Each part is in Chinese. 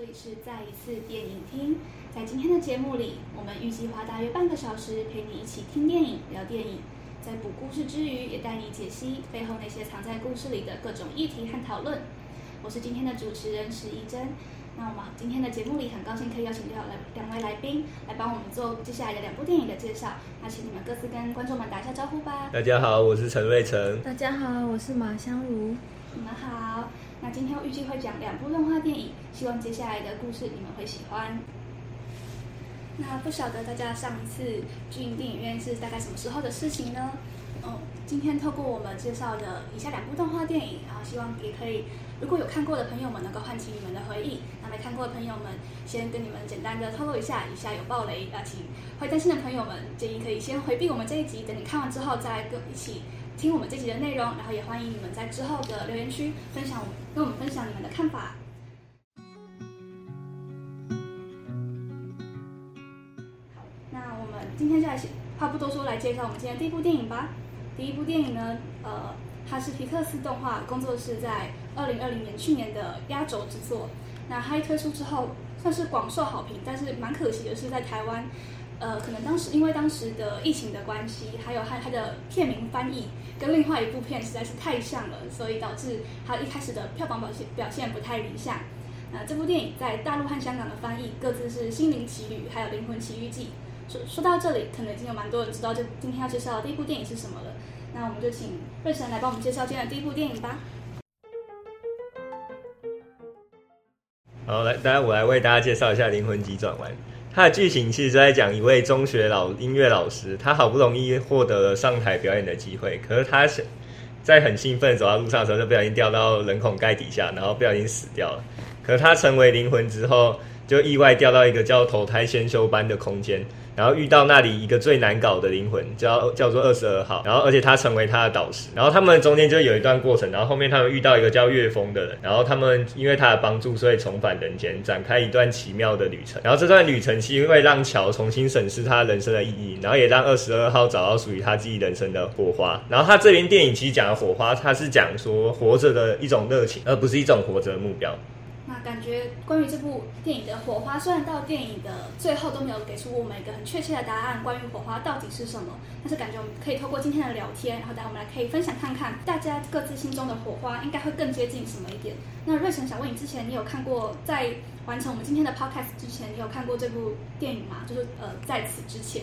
这里是再一次电影厅。在今天的节目里，我们预计花大约半个小时陪你一起听电影、聊电影，在补故事之余，也带你解析背后那些藏在故事里的各种议题和讨论。我是今天的主持人史一珍。那我们今天的节目里，很高兴可以邀请到来两位来宾来帮我们做接下来的两部电影的介绍。那请你们各自跟观众们打一下招呼吧。大家好，我是陈瑞成。大家好，我是马香如。你们好。那今天我预计会讲两部动画电影，希望接下来的故事你们会喜欢。那不晓得大家上一次去电影院是大概什么时候的事情呢？哦，今天透过我们介绍的以下两部动画电影，然后希望也可以，如果有看过的朋友们能够唤起你们的回忆。那没看过的朋友们，先跟你们简单的透露一下，以下有暴雷，啊，请会担心的朋友们建议可以先回避我们这一集，等你看完之后再跟一起。听我们这集的内容，然后也欢迎你们在之后的留言区分享，跟我们分享你们的看法。好，那我们今天就来话不多说，来介绍我们今天第一部电影吧。第一部电影呢，呃，它是皮克斯动画工作室在二零二零年去年的压轴之作。那它一推出之后，算是广受好评，但是蛮可惜的是，在台湾。呃，可能当时因为当时的疫情的关系，还有和它的片名翻译跟另外一部片实在是太像了，所以导致它一开始的票房表现表现不太理想。那这部电影在大陆和香港的翻译各自是《心灵奇旅》还有《灵魂奇遇记》。说说到这里，可能已经有蛮多人知道这今天要介绍的第一部电影是什么了。那我们就请瑞神来帮我们介绍今天的第一部电影吧。好，来，大家我来为大家介绍一下《灵魂急转弯》。它的剧情其实是在讲一位中学老音乐老师，他好不容易获得了上台表演的机会，可是他在很兴奋走到路上的时候，就不小心掉到人孔盖底下，然后不小心死掉了。可是他成为灵魂之后，就意外掉到一个叫投胎先修班的空间。然后遇到那里一个最难搞的灵魂，叫叫做二十二号。然后而且他成为他的导师。然后他们中间就有一段过程。然后后面他们遇到一个叫岳峰的人。然后他们因为他的帮助，所以重返人间，展开一段奇妙的旅程。然后这段旅程其实会让乔重新审视他人生的意义，然后也让二十二号找到属于他自己人生的火花。然后他这边电影其实讲的火花，他是讲说活着的一种热情，而不是一种活着的目标。感觉关于这部电影的火花，虽然到电影的最后都没有给出我们一个很确切的答案，关于火花到底是什么，但是感觉我们可以透过今天的聊天，然后等我们来可以分享看看，大家各自心中的火花应该会更接近什么一点。那瑞成想问你，之前你有看过在完成我们今天的 podcast 之前，你有看过这部电影吗？就是呃，在此之前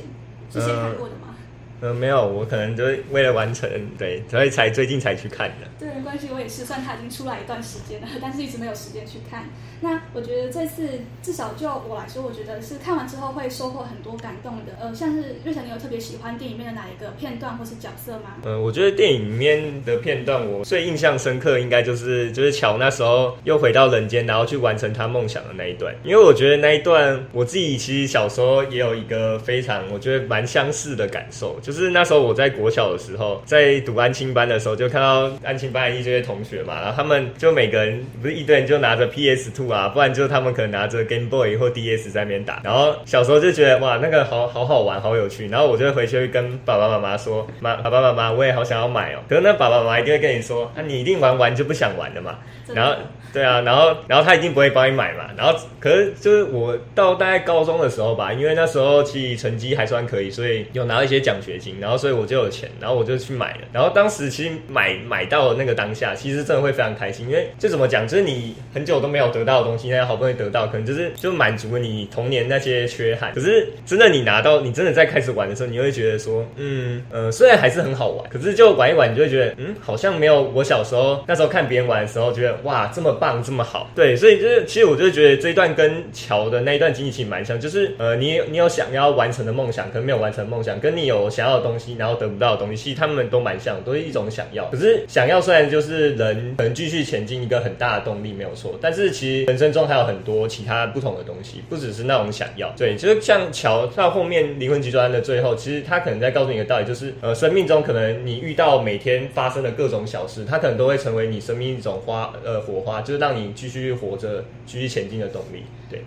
之前看过的吗？没有，我可能就是为了完成，对，所以才最近才去看的。对，没关系，我也是，算它已经出来一段时间了，但是一直没有时间去看。那我觉得这次至少就我来说，我觉得是看完之后会收获很多感动的。呃，像是瑞晨，你有特别喜欢电影里面的哪一个片段或是角色吗？呃，我觉得电影里面的片段，我最印象深刻应该就是就是乔那时候又回到人间，然后去完成他梦想的那一段。因为我觉得那一段我自己其实小时候也有一个非常我觉得蛮相似的感受。就是那时候我在国小的时候，在读安亲班的时候，就看到安亲班的一些同学嘛，然后他们就每个人不是一堆人就拿着 PS Two 啊，不然就是他们可能拿着 Game Boy 或 DS 在那边打。然后小时候就觉得哇，那个好好好玩，好有趣。然后我就会回去跟爸爸妈妈说，妈，爸爸妈妈，我也好想要买哦。可是那爸爸妈妈一定会跟你说，啊，你一定玩完就不想玩了嘛。然后对啊，然后然后他一定不会帮你买嘛。然后可是就是我到大概高中的时候吧，因为那时候其实成绩还算可以，所以有拿到一些奖学金，然后。所以我就有钱，然后我就去买了。然后当时其实买买到那个当下，其实真的会非常开心，因为就怎么讲，就是你很久都没有得到的东西，那好不容易得到，可能就是就满足了你童年那些缺憾。可是真的你拿到，你真的在开始玩的时候，你会觉得说，嗯呃，虽然还是很好玩，可是就玩一玩，你就会觉得，嗯，好像没有我小时候那时候看别人玩的时候，觉得哇这么棒这么好。对，所以就是其实我就觉得这一段跟乔的那一段经历其实蛮像，就是呃你你有想要完成的梦想，可能没有完成梦想，跟你有想要的东西。然后得不到的东西，其实他们都蛮像，都是一种想要。可是想要虽然就是人可能继续前进一个很大的动力，没有错。但是其实人生中还有很多其他不同的东西，不只是那种想要。对，就是像乔到后面灵魂急转弯的最后，其实他可能在告诉你一个道理，就是呃，生命中可能你遇到每天发生的各种小事，它可能都会成为你生命一种花呃火花，就是让你继续活着、继续前进的动力。对，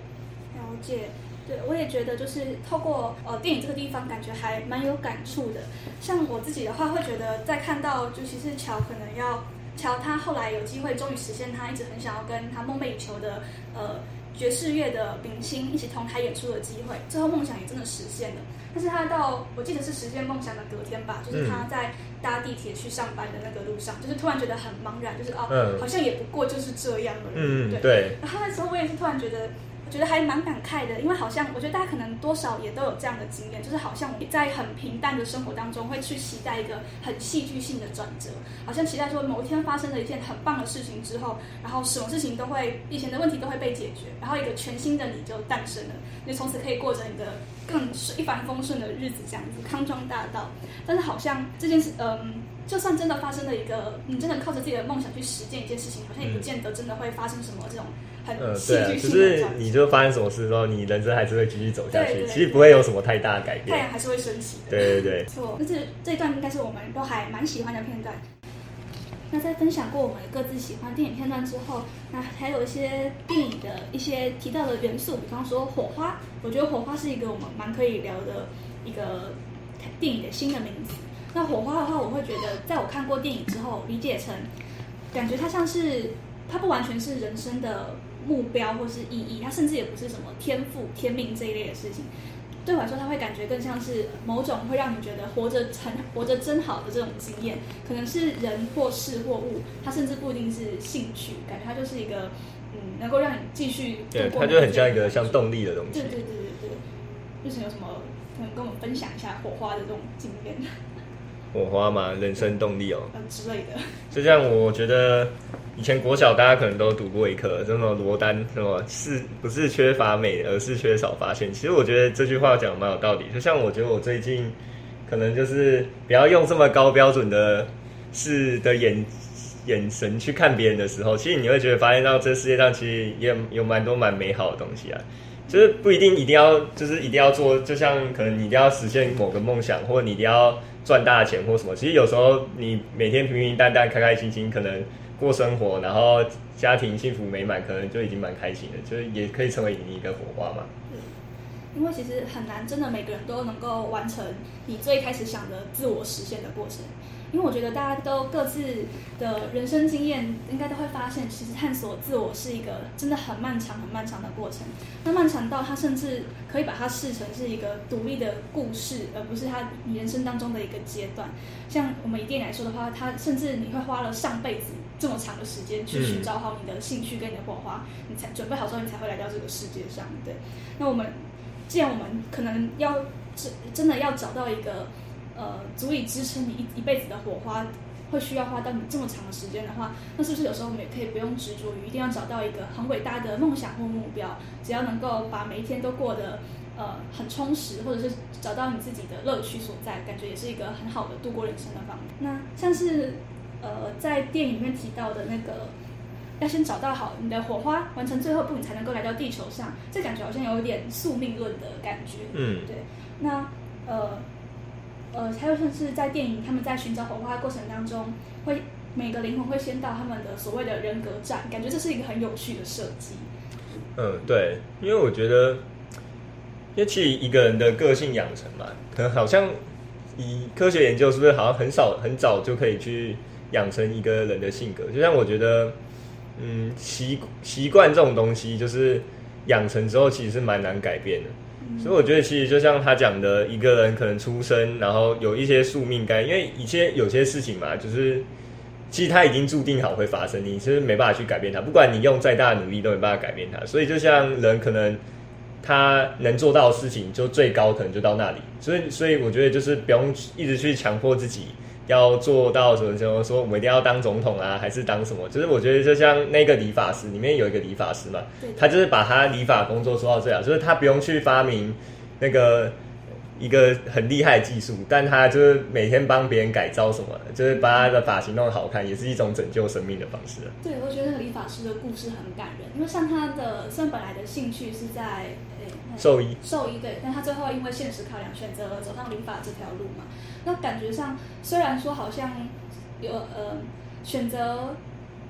了解。对，我也觉得就是透过呃电影这个地方，感觉还蛮有感触的。像我自己的话，会觉得在看到，尤其是乔可能要乔他后来有机会终于实现他一直很想要跟他梦寐以求的呃爵士乐的明星一起同台演出的机会，最后梦想也真的实现了。但是他到我记得是实现梦想的隔天吧，就是他在搭地铁去上班的那个路上，就是突然觉得很茫然，就是哦，好像也不过就是这样而已。嗯，对。然后那时候我也是突然觉得。觉得还蛮感慨的，因为好像我觉得大家可能多少也都有这样的经验，就是好像我在很平淡的生活当中会去期待一个很戏剧性的转折，好像期待说某一天发生了一件很棒的事情之后，然后什么事情都会以前的问题都会被解决，然后一个全新的你就诞生了，你从此可以过着你的更一帆风顺的日子，这样子康庄大道。但是好像这件事，嗯，就算真的发生了一个，你真的靠着自己的梦想去实践一件事情，好像也不见得真的会发生什么这种。嗯，对，就是你就发生什么事之后，你人生还是会继续走下去，其实不会有什么太大的改变。太阳还是会升起的。对对对，错。那这这一段应该是我们都还蛮喜欢的片段。那在分享过我们各自喜欢电影片段之后，那还有一些电影的一些提到的元素，比方说火花。我觉得火花是一个我们蛮可以聊的一个电影的新的名字。那火花的话，我会觉得在我看过电影之后，理解成感觉它像是它不完全是人生的。目标或是意义，它甚至也不是什么天赋、天命这一类的事情。对我来说，它会感觉更像是某种会让你觉得活着很活着真好的这种经验，可能是人或事或物，它甚至不一定是兴趣，感觉它就是一个嗯，能够让你继续。对，它就很像一个像动力的东西。对对对对对。就是有什么可能跟我们分享一下火花的这种经验？火花嘛，人生动力哦，之类的。就像我觉得。以前国小大家可能都读过一课，什么罗丹什么是不是缺乏美，而是缺少发现。其实我觉得这句话讲蛮有道理。就像我觉得我最近可能就是不要用这么高标准的视的眼眼神去看别人的时候，其实你会觉得发现到这世界上其实也有蛮多蛮美好的东西啊。就是不一定一定要就是一定要做，就像可能你一定要实现某个梦想，或者你一定要赚大钱或什么。其实有时候你每天平平淡淡、开开心心，可能。过生活，然后家庭幸福美满，可能就已经蛮开心的，就是也可以成为你一个火花嘛。因为其实很难，真的每个人都能够完成你最开始想的自我实现的过程。因为我觉得大家都各自的人生经验，应该都会发现，其实探索自我是一个真的很漫长、很漫长的过程。那漫长到它甚至可以把它视成是一个独立的故事，而不是他你人生当中的一个阶段。像我们以电影来说的话，他甚至你会花了上辈子这么长的时间去寻找好你的兴趣跟你的火花，你才准备好之后，你才会来到这个世界上。对，那我们既然我们可能要真真的要找到一个。呃，足以支撑你一一辈子的火花，会需要花到你这么长的时间的话，那是不是有时候我们也可以不用执着于一定要找到一个很伟大的梦想或目标，只要能够把每一天都过得呃很充实，或者是找到你自己的乐趣所在，感觉也是一个很好的度过人生的方法。那像是呃在电影里面提到的那个，要先找到好你的火花，完成最后步，你才能够来到地球上，这感觉好像有一点宿命论的感觉。嗯，对。那呃。呃，还有像是在电影，他们在寻找火花的过程当中，会每个灵魂会先到他们的所谓的人格站，感觉这是一个很有趣的设计。嗯，对，因为我觉得，因为其实一个人的个性养成嘛，可能好像以科学研究，是不是好像很少很早就可以去养成一个人的性格？就像我觉得，嗯，习习惯这种东西，就是养成之后，其实是蛮难改变的。所以我觉得，其实就像他讲的，一个人可能出生，然后有一些宿命感，因为一些有些事情嘛，就是其实他已经注定好会发生，你是没办法去改变它，不管你用再大的努力都没办法改变它。所以就像人可能他能做到的事情，就最高可能就到那里。所以，所以我觉得就是不用一直去强迫自己。要做到什么？什么说我们一定要当总统啊，还是当什么？就是我觉得就像那个理发师里面有一个理发师嘛，他就是把他理发工作做到最好，就是他不用去发明那个一个很厉害的技术，但他就是每天帮别人改造什么，就是把他的发型弄得好看，也是一种拯救生命的方式。对，我觉得理发师的故事很感人，因为像他的虽然本来的兴趣是在。兽医，兽医对，但他最后因为现实考量，选择了走上理发这条路嘛。那感觉上，虽然说好像有呃选择，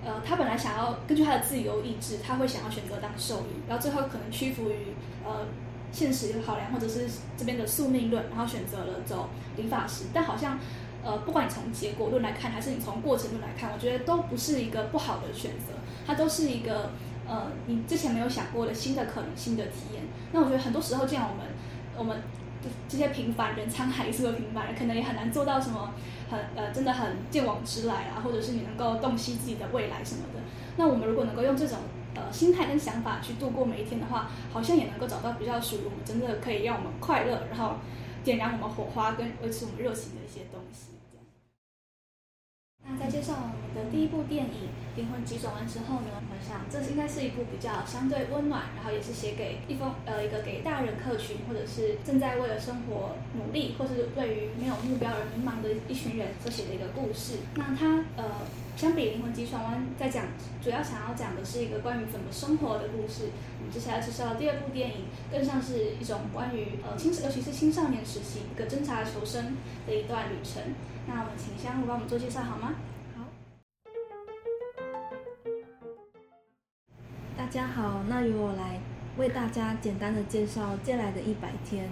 呃，他本来想要根据他的自由意志，他会想要选择当兽医，然后最后可能屈服于呃现实考量或者是这边的宿命论，然后选择了走理发师。但好像呃，不管你从结果论来看，还是你从过程论来看，我觉得都不是一个不好的选择，它都是一个呃你之前没有想过的新的可能性的体验。那我觉得很多时候，这样我们我们这些平凡人，沧海一粟的平凡人，可能也很难做到什么很呃真的很见往知来啊，或者是你能够洞悉自己的未来什么的。那我们如果能够用这种呃心态跟想法去度过每一天的话，好像也能够找到比较属于我们真的可以让我们快乐，然后点燃我们火花跟维持我们热情的一些东西。那在介绍我们的第一部电影《灵魂急转弯》之后呢，我想这应该是一部比较相对温暖，然后也是写给一封呃一个给大人客群，或者是正在为了生活努力，或是对于没有目标而迷茫的一群人所写的一个故事。那它呃相比《灵魂急转弯》在讲，主要想要讲的是一个关于怎么生活的故事。接下来介绍第二部电影，更像是一种关于呃青尤其是青少年时期一个侦查求生的一段旅程。那我们请香茹帮我们做介绍好吗？好。大家好，那由我来为大家简单的介绍《借来的一百天》。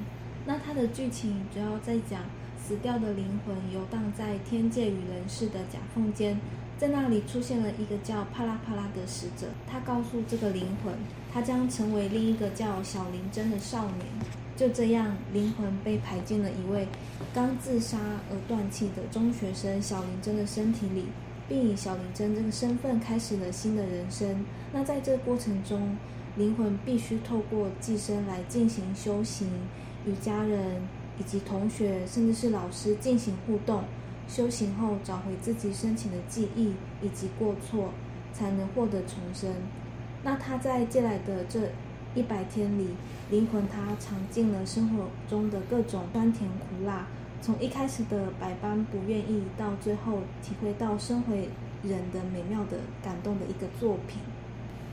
那它的剧情主要在讲死掉的灵魂游荡在天界与人世的夹缝间，在那里出现了一个叫帕拉帕拉的使者，他告诉这个灵魂，他将成为另一个叫小林真的少年。就这样，灵魂被排进了一位刚自杀而断气的中学生小林真的身体里，并以小林真这个身份开始了新的人生。那在这过程中，灵魂必须透过寄生来进行修行，与家人以及同学，甚至是老师进行互动。修行后，找回自己生前的记忆以及过错，才能获得重生。那他在借来的这。一百天里，灵魂他尝尽了生活中的各种酸甜苦辣，从一开始的百般不愿意，到最后体会到生回人的美妙的感动的一个作品。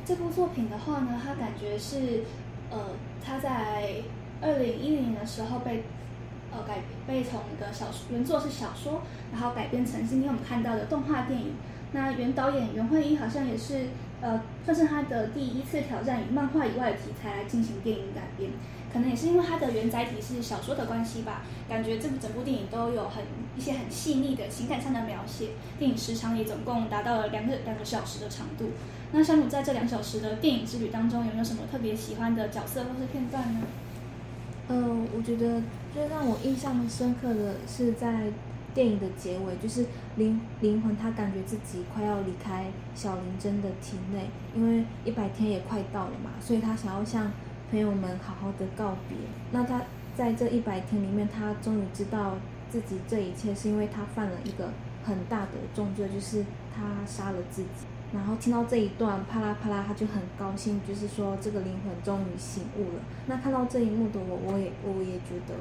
这部作品的话呢，它感觉是，呃，它在二零一零年的时候被，呃改被从一个小说原作是小说，然后改编成今天我们看到的动画电影。那原导演袁慧英好像也是。呃，算是他的第一次挑战以漫画以外的题材来进行电影改编，可能也是因为它的原载体是小说的关系吧，感觉这部整部电影都有很一些很细腻的情感上的描写。电影时长也总共达到了两个两个小时的长度。那小鲁在这两小时的电影之旅当中，有没有什么特别喜欢的角色或是片段呢？呃，我觉得最让我印象深刻的是在。电影的结尾就是灵灵魂，他感觉自己快要离开小林真的体内，因为一百天也快到了嘛，所以他想要向朋友们好好的告别。那他在这一百天里面，他终于知道自己这一切是因为他犯了一个很大的重罪，就是他杀了自己。然后听到这一段啪啦啪啦，他就很高兴，就是说这个灵魂终于醒悟了。那看到这一幕的我，我也我也觉得。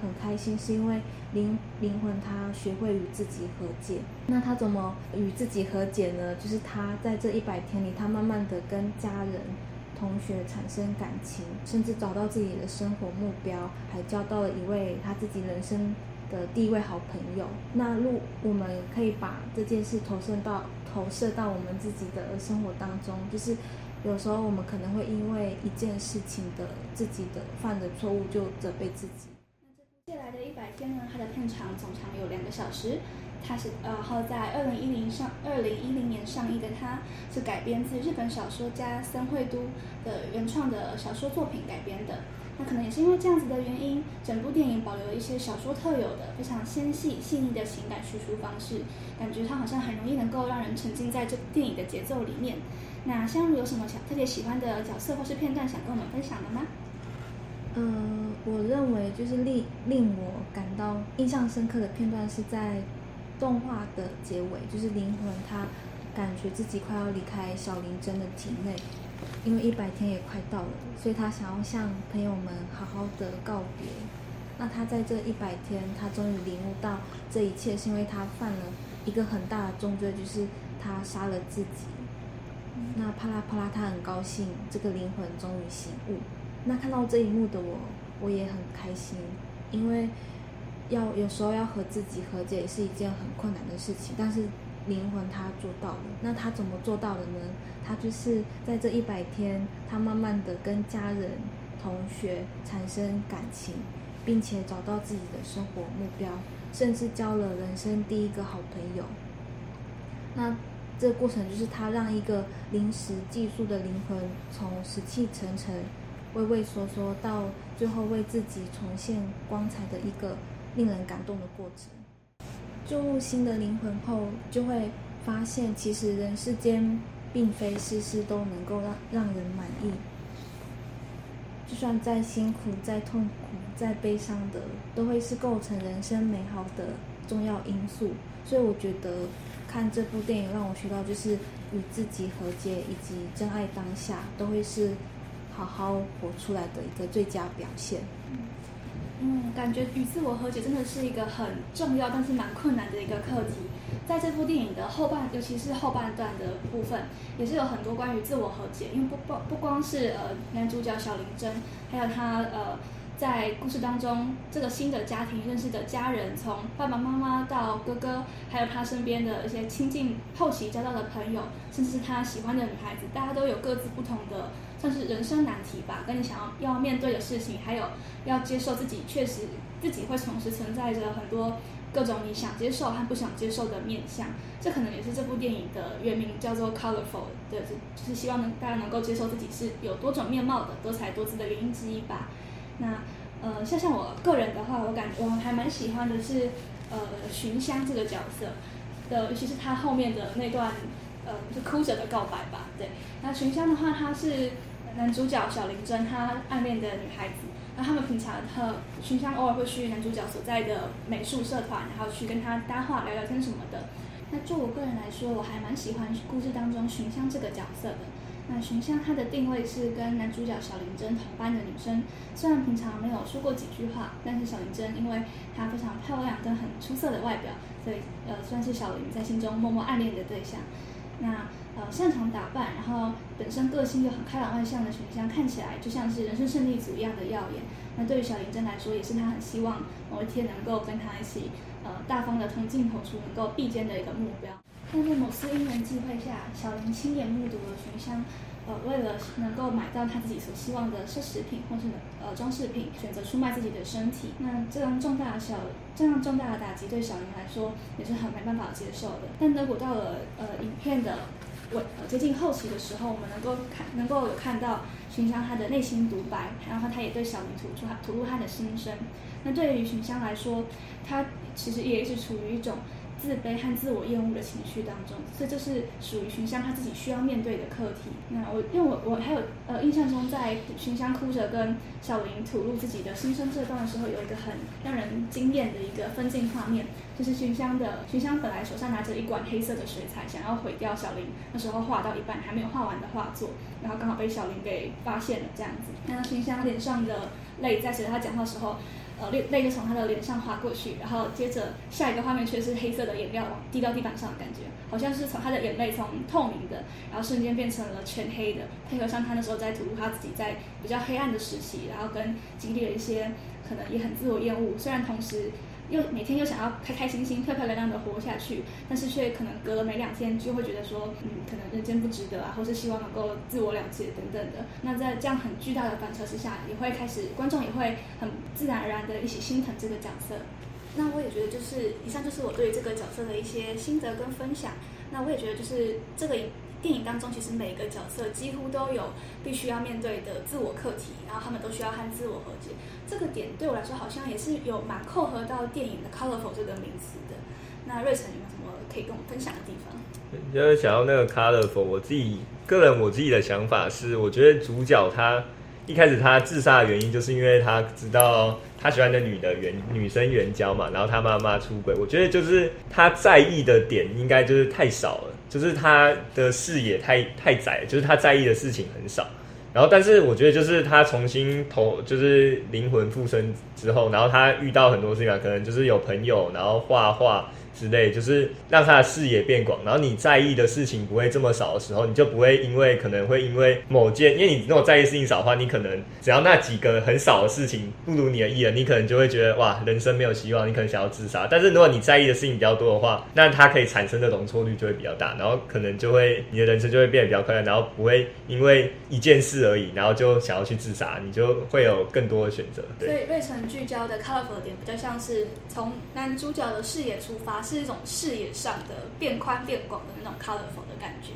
很开心，是因为灵灵魂他学会与自己和解。那他怎么与自己和解呢？就是他在这一百天里，他慢慢的跟家人、同学产生感情，甚至找到自己的生活目标，还交到了一位他自己人生的第一位好朋友。那如我们可以把这件事投射到投射到我们自己的生活当中，就是有时候我们可能会因为一件事情的自己的犯的错误就责备自己。借来的一百天呢，它的片长总长有两个小时。它是呃，后在二零一零上二零一零年上映的，它是改编自日本小说家森惠都的原创的小说作品改编的。那可能也是因为这样子的原因，整部电影保留了一些小说特有的非常纤细细腻的情感叙述方式，感觉它好像很容易能够让人沉浸在这电影的节奏里面。那香如有什么想特别喜欢的角色或是片段想跟我们分享的吗？嗯，我认为就是令令我感到印象深刻的片段是在动画的结尾，就是灵魂他感觉自己快要离开小林真的体内，因为一百天也快到了，所以他想要向朋友们好好的告别。那他在这一百天，他终于领悟到这一切是因为他犯了一个很大的重罪，就是他杀了自己。那啪啦啪啦，他很高兴，这个灵魂终于醒悟。那看到这一幕的我，我也很开心，因为要有时候要和自己和解是一件很困难的事情，但是灵魂他做到了。那他怎么做到的呢？他就是在这一百天，他慢慢的跟家人、同学产生感情，并且找到自己的生活目标，甚至交了人生第一个好朋友。那这个过程就是他让一个临时寄宿的灵魂，从死气沉沉、畏畏缩缩，到最后为自己重现光彩的一个令人感动的过程。注入新的灵魂后，就会发现，其实人世间并非事事都能够让让人满意。就算再辛苦、再痛苦、再悲伤的，都会是构成人生美好的重要因素。所以，我觉得看这部电影让我学到，就是与自己和解以及真爱当下，都会是好好活出来的一个最佳表现。嗯，感觉与自我和解真的是一个很重要，但是蛮困难的一个课题。在这部电影的后半，尤其是后半段的部分，也是有很多关于自我和解。因为不不不光是呃男主角小林真，还有他呃在故事当中这个新的家庭认识的家人，从爸爸妈妈到哥哥，还有他身边的一些亲近后期交到的朋友，甚至是他喜欢的女孩子，大家都有各自不同的。算是人生难题吧，跟你想要要面对的事情，还有要接受自己确实自己会同时存在着很多各种你想接受和不想接受的面相。这可能也是这部电影的原名叫做 Colorful 的，就是希望能大家能够接受自己是有多种面貌的、多彩多姿的原因之一吧。那呃，像像我个人的话，我感我还蛮喜欢的是呃寻香这个角色的，尤其是他后面的那段。呃，就哭着的告白吧，对。那寻香的话，她是男主角小林真他暗恋的女孩子。那他们平常，和，寻香偶尔会去男主角所在的美术社团，然后去跟他搭话、聊聊天什么的。那就我个人来说，我还蛮喜欢故事当中寻香这个角色的。那寻香她的定位是跟男主角小林真同班的女生，虽然平常没有说过几句话，但是小林真因为她非常漂亮跟很出色的外表，所以呃算是小林在心中默默暗恋的对象。那呃擅长打扮，然后本身个性又很开朗外向的群香，看起来就像是人生胜利组一样的耀眼。那对于小林真来说，也是他很希望某一天能够跟他一起呃大方的同进同出，能够并肩的一个目标。但在某次因缘际会下，小林亲眼目睹了群香。呃，为了能够买到他自己所希望的奢侈品或是呃装饰品，选择出卖自己的身体，那这样重大的小这样重大的打击对小林来说也是很没办法接受的。但如果到了呃影片的尾接近后期的时候，我们能够看能够有看到寻香他的内心独白，然后他也对小明吐出吐露他的心声。那对于寻香来说，他其实也一直处于一种。自卑和自我厌恶的情绪当中，所以这是属于寻香他自己需要面对的课题。那我因为我我还有呃印象中，在寻香哭着跟小林吐露自己的心声这段的时候，有一个很让人惊艳的一个分镜画面，就是寻香的寻香本来手上拿着一管黑色的水彩，想要毁掉小林那时候画到一半还没有画完的画作，然后刚好被小林给发现了这样子。那寻香脸上的泪在随着他讲话的时候。呃，泪泪就从他的脸上滑过去，然后接着下一个画面却是黑色的颜料滴到地板上的感觉，好像是从他的眼泪从透明的，然后瞬间变成了全黑的，配合上他那时候在吐露他自己在比较黑暗的时期，然后跟经历了一些可能也很自我厌恶，虽然同时。又每天又想要开开心心、漂漂亮亮的活下去，但是却可能隔了没两天就会觉得说，嗯，可能人间不值得啊，或是希望能够自我了结等等的。那在这样很巨大的反差之下，也会开始观众也会很自然而然的一起心疼这个角色。那我也觉得就是以上就是我对这个角色的一些心得跟分享。那我也觉得就是这个。电影当中，其实每个角色几乎都有必须要面对的自我课题，然后他们都需要和自我和解。这个点对我来说，好像也是有蛮扣合到电影的 “colorful” 这个名词的。那瑞成有没有什么可以跟我分享的地方？就是想要那个 “colorful”，我自己个人我自己的想法是，我觉得主角他一开始他自杀的原因，就是因为他知道他喜欢的女的原女生援交嘛，然后他妈妈出轨。我觉得就是他在意的点应该就是太少了。就是他的视野太太窄，就是他在意的事情很少。然后，但是我觉得，就是他重新投，就是灵魂附身之后，然后他遇到很多事情啊，可能就是有朋友，然后画画，之类，就是让他的视野变广，然后你在意的事情不会这么少的时候，你就不会因为可能会因为某件，因为你如果在意事情少的话，你可能只要那几个很少的事情不如你的意了，你可能就会觉得哇，人生没有希望，你可能想要自杀。但是如果你在意的事情比较多的话，那它可以产生的容错率就会比较大，然后可能就会你的人生就会变得比较快乐，然后不会因为一件事而已，然后就想要去自杀，你就会有更多的选择。所以瑞城聚焦的 colorful 点比较像是从男主角的视野出发，是一种视野上的变宽变广的那种 colorful 的感觉。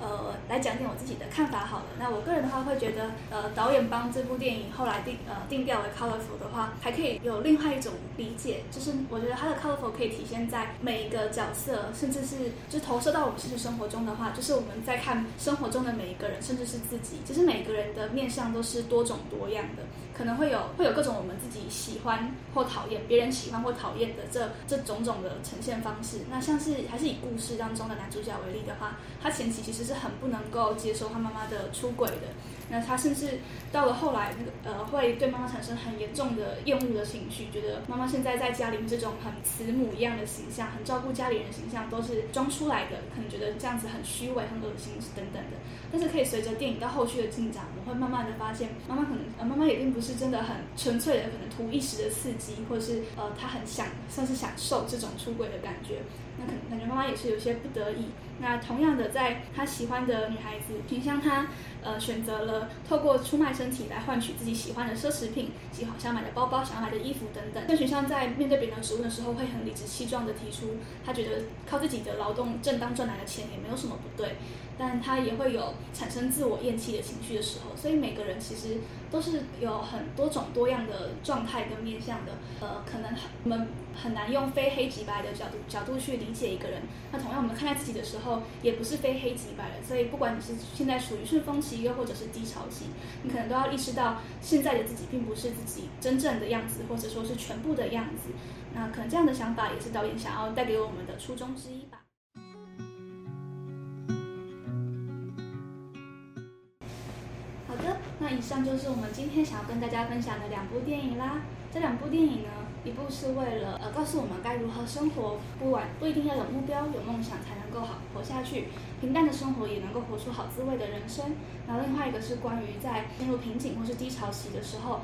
呃，来讲点我自己的看法好了。那我个人的话会觉得，呃，导演帮这部电影后来定呃定调为 colorful 的话，还可以有另外一种理解，就是我觉得它的 colorful 可以体现在每一个角色，甚至是就投射到我们现实生活中的话，就是我们在看生活中的每一个人，甚至是自己，其实每个人的面相都是多种多样的，可能会有会有各种我们自己喜欢或讨厌，别人喜欢或讨厌的这这种种的呈现方式。那像是还是以故事当中的男主角为例的话，他前期其实是很不能够接受他妈妈的出轨的，那他甚至到了后来，那个呃，会对妈妈产生很严重的厌恶的情绪，觉得妈妈现在在家里面这种很慈母一样的形象，很照顾家里人的形象都是装出来的，可能觉得这样子很虚伪、很恶心等等的。但是可以随着电影到后续的进展，我会慢慢的发现，妈妈可能呃，妈妈也并不是真的很纯粹的，可能图一时的刺激，或者是呃，她很想算是享受这种出轨的感觉。那可能感觉妈妈也是有些不得已。那同样的，在他喜欢的女孩子，群香他呃选择了透过出卖身体来换取自己喜欢的奢侈品，喜想买的包包、想要买的衣服等等。那群香在面对别人的质问的时候，会很理直气壮的提出，他觉得靠自己的劳动正当赚来的钱也没有什么不对。但他也会有产生自我厌弃的情绪的时候，所以每个人其实都是有很多种多样的状态跟面向的。呃，可能我们很难用非黑即白的角度角度去理解一个人。那同样，我们看待自己的时候，也不是非黑即白的。所以，不管你是现在处于顺风期，又或者是低潮期，你可能都要意识到，现在的自己并不是自己真正的样子，或者说是全部的样子。那可能这样的想法，也是导演想要带给我们的初衷之一以上就是我们今天想要跟大家分享的两部电影啦。这两部电影呢，一部是为了呃告诉我们该如何生活，不管不一定要有目标、有梦想才能够好活下去，平淡的生活也能够活出好滋味的人生。然后另外一个是关于在进入瓶颈或是低潮期的时候。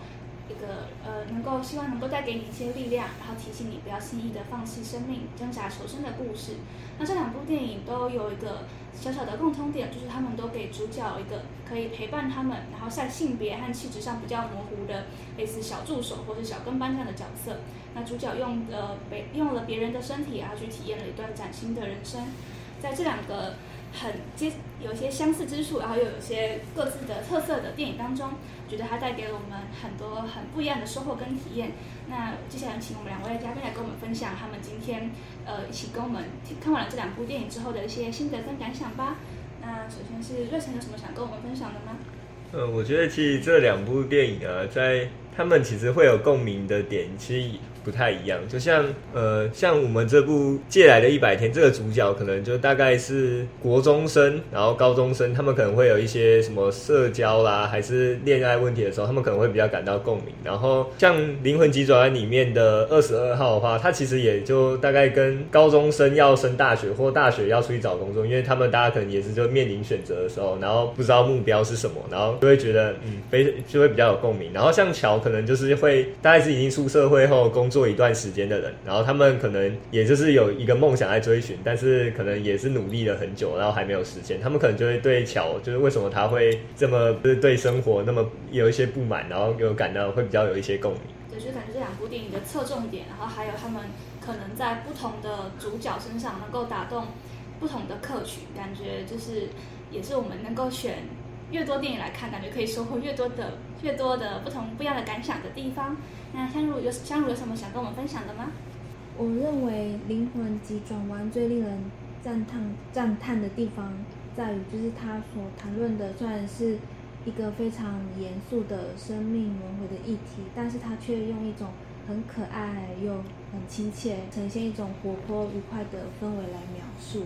一个呃，能够希望能够带给你一些力量，然后提醒你不要轻易的放弃生命，挣扎求生的故事。那这两部电影都有一个小小的共通点，就是他们都给主角一个可以陪伴他们，然后在性别和气质上比较模糊的类似小助手或者小跟班这样的角色。那主角用呃别用了别人的身体，然后去体验了一段崭新的人生。在这两个很接有些相似之处，然后又有些各自的特色的电影当中。觉得它带给了我们很多很不一样的收获跟体验。那接下来请我们两位嘉宾来跟我们分享他们今天呃一起跟我们看完了这两部电影之后的一些心得跟感想吧。那首先是瑞晨有什么想跟我们分享的吗？呃，我觉得其实这两部电影啊，在他们其实会有共鸣的点，其实。不太一样，就像呃，像我们这部《借来的一百天》，这个主角可能就大概是国中生，然后高中生，他们可能会有一些什么社交啦，还是恋爱问题的时候，他们可能会比较感到共鸣。然后像《灵魂急转弯》里面的二十二号的话，他其实也就大概跟高中生要升大学或大学要出去找工作，因为他们大家可能也是就面临选择的时候，然后不知道目标是什么，然后就会觉得嗯，非就会比较有共鸣。然后像乔，可能就是会大概是已经出社会后工。做一段时间的人，然后他们可能也就是有一个梦想在追寻，但是可能也是努力了很久，然后还没有实现。他们可能就会对乔，就是为什么他会这么就是对生活那么有一些不满，然后有感到会比较有一些共鸣。对，就感觉这两部电影的侧重点，然后还有他们可能在不同的主角身上能够打动不同的客群，感觉就是也是我们能够选。越多电影来看，感觉可以收获越多的、越多的不同不一样的感想的地方。那香如有香如有什么想跟我们分享的吗？我认为《灵魂急转弯》最令人赞叹赞叹的地方，在于就是他所谈论的虽然是一个非常严肃的生命轮回的议题，但是他却用一种很可爱又很亲切，呈现一种活泼愉快的氛围来描述。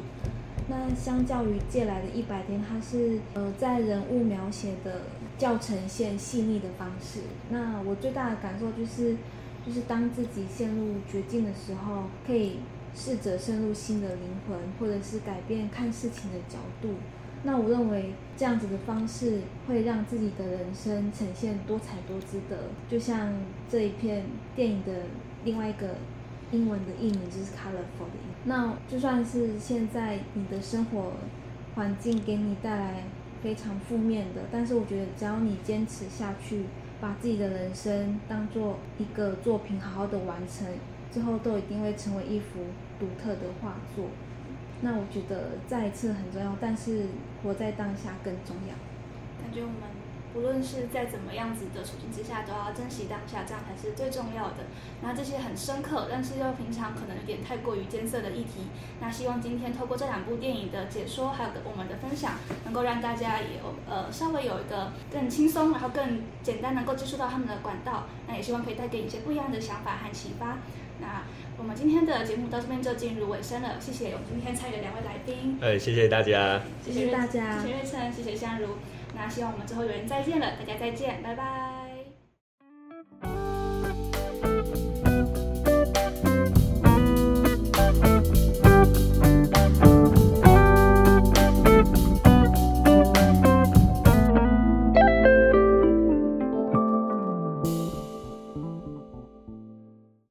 那相较于借来的一百天，它是呃在人物描写的较呈现细腻的方式。那我最大的感受就是，就是当自己陷入绝境的时候，可以试着深入新的灵魂，或者是改变看事情的角度。那我认为这样子的方式会让自己的人生呈现多彩多姿的，就像这一片电影的另外一个英文的译名就是 “colorful” 的。那就算是现在你的生活环境给你带来非常负面的，但是我觉得只要你坚持下去，把自己的人生当做一个作品，好好的完成，最后都一定会成为一幅独特的画作。那我觉得再一次很重要，但是活在当下更重要。感觉我们无论是在怎么样子的处境之下，都要珍惜当下，这样才是最重要的。那这些很深刻，但是又平常可能有点太过于艰涩的议题，那希望今天透过这两部电影的解说，还有我们的分享，能够让大家有呃稍微有一个更轻松，然后更简单能够接触到他们的管道。那也希望可以带给你一些不一样的想法和启发。那我们今天的节目到这边就进入尾声了，谢谢我们今天参与的两位来宾，哎，谢谢大家，谢谢大家，谢谢瑞琛，谢谢香如，那希望我们之后有缘再见了，大家再见，拜拜。